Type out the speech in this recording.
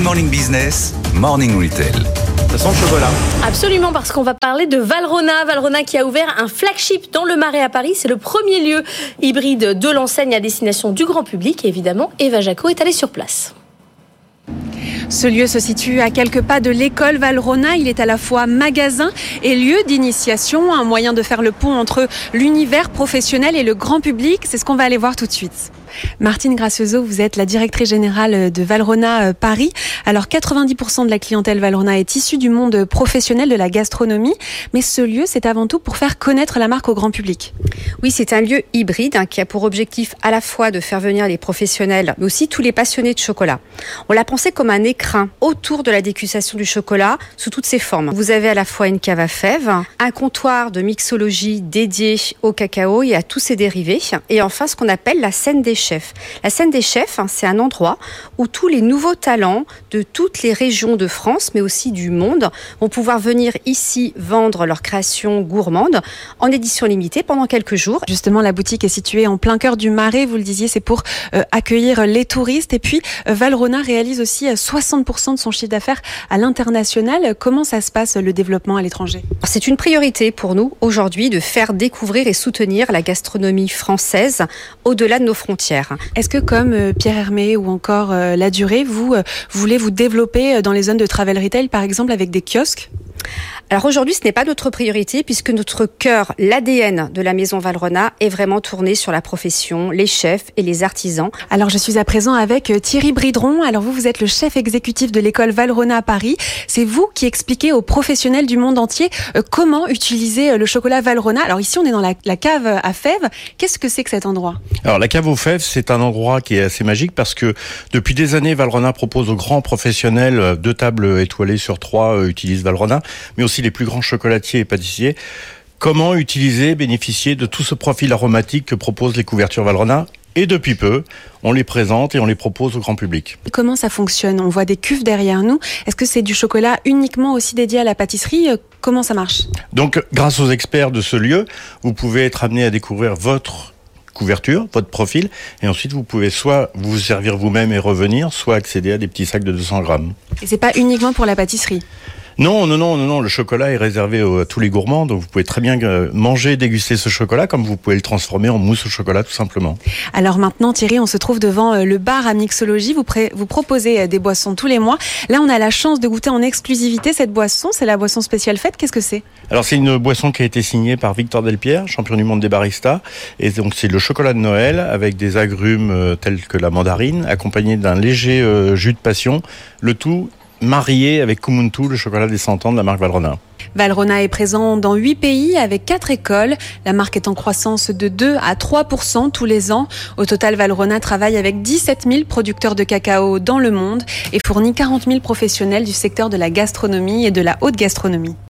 Good Morning Business, Morning Retail. Ça sent le chocolat. Absolument, parce qu'on va parler de Valrona. Valrona qui a ouvert un flagship dans le Marais à Paris. C'est le premier lieu hybride de l'enseigne à destination du grand public. Et évidemment, Eva Jaco est allée sur place. Ce lieu se situe à quelques pas de l'école Valrona. Il est à la fois magasin et lieu d'initiation, un moyen de faire le pont entre l'univers professionnel et le grand public. C'est ce qu'on va aller voir tout de suite. Martine Gracioso, vous êtes la directrice générale de Valrona euh, Paris. Alors 90% de la clientèle Valrona est issue du monde professionnel de la gastronomie, mais ce lieu, c'est avant tout pour faire connaître la marque au grand public. Oui, c'est un lieu hybride hein, qui a pour objectif à la fois de faire venir les professionnels, mais aussi tous les passionnés de chocolat. On l'a pensé comme un écrin autour de la dégustation du chocolat sous toutes ses formes. Vous avez à la fois une cave à fèves, un comptoir de mixologie dédié au cacao et à tous ses dérivés, et enfin ce qu'on appelle la scène des chefs. La scène des chefs, hein, c'est un endroit où tous les nouveaux talents de toutes les régions de France, mais aussi du monde, vont pouvoir venir ici vendre leurs créations gourmandes en édition limitée pendant quelques jours. Justement, la boutique est située en plein cœur du Marais, vous le disiez, c'est pour euh, accueillir les touristes. Et puis, euh, Valrona réalise aussi 60% euh, de son chiffre d'affaires à l'international. Comment ça se passe, le développement à l'étranger? C'est une priorité pour nous aujourd'hui de faire découvrir et soutenir la gastronomie française au-delà de nos frontières. Est-ce que, comme Pierre Hermé ou encore La Durée, vous voulez vous développer dans les zones de travel retail, par exemple, avec des kiosques? Alors aujourd'hui, ce n'est pas notre priorité puisque notre cœur, l'ADN de la maison Valrona est vraiment tourné sur la profession, les chefs et les artisans. Alors je suis à présent avec euh, Thierry Bridron. Alors vous, vous êtes le chef exécutif de l'école Valrona à Paris. C'est vous qui expliquez aux professionnels du monde entier euh, comment utiliser euh, le chocolat Valrona. Alors ici, on est dans la, la cave à fèves. Qu'est-ce que c'est que cet endroit? Alors la cave aux fèves, c'est un endroit qui est assez magique parce que depuis des années, Valrona propose aux grands professionnels deux tables étoilées sur trois utilisent Valrona, mais aussi les plus grands chocolatiers et pâtissiers. Comment utiliser, bénéficier de tout ce profil aromatique que proposent les couvertures Valrhona? Et depuis peu, on les présente et on les propose au grand public. Comment ça fonctionne? On voit des cuves derrière nous. Est-ce que c'est du chocolat uniquement aussi dédié à la pâtisserie? Euh, Comment ça marche? Donc, grâce aux experts de ce lieu, vous pouvez être amené à découvrir votre couverture, votre profil, et ensuite vous pouvez soit vous servir vous-même et revenir, soit accéder à des petits sacs de 200 grammes. Et c'est pas uniquement pour la pâtisserie? Non, non, non, non, non. Le chocolat est réservé à tous les gourmands, donc vous pouvez très bien euh, manger, déguster ce chocolat, comme vous pouvez le transformer en mousse au chocolat, tout simplement. Alors maintenant, Thierry, on se trouve devant euh, le bar à mixologie. Vous, vous proposez euh, des boissons tous les mois. Là, on a la chance de goûter en exclusivité cette boisson. C'est la boisson spéciale faite. Qu'est-ce que c'est? Alors, c'est une boisson qui a été signée par Victor Delpierre, champion du monde des baristas. Et donc, c'est le chocolat de Noël avec des agrumes tels que la mandarine, accompagné d'un léger jus de passion. Le tout marié avec Kumuntu, le chocolat des 100 ans de la marque Valrhona. Valrhona est présent dans 8 pays avec 4 écoles. La marque est en croissance de 2 à 3 tous les ans. Au total, Valrhona travaille avec 17 000 producteurs de cacao dans le monde et fournit 40 000 professionnels du secteur de la gastronomie et de la haute gastronomie.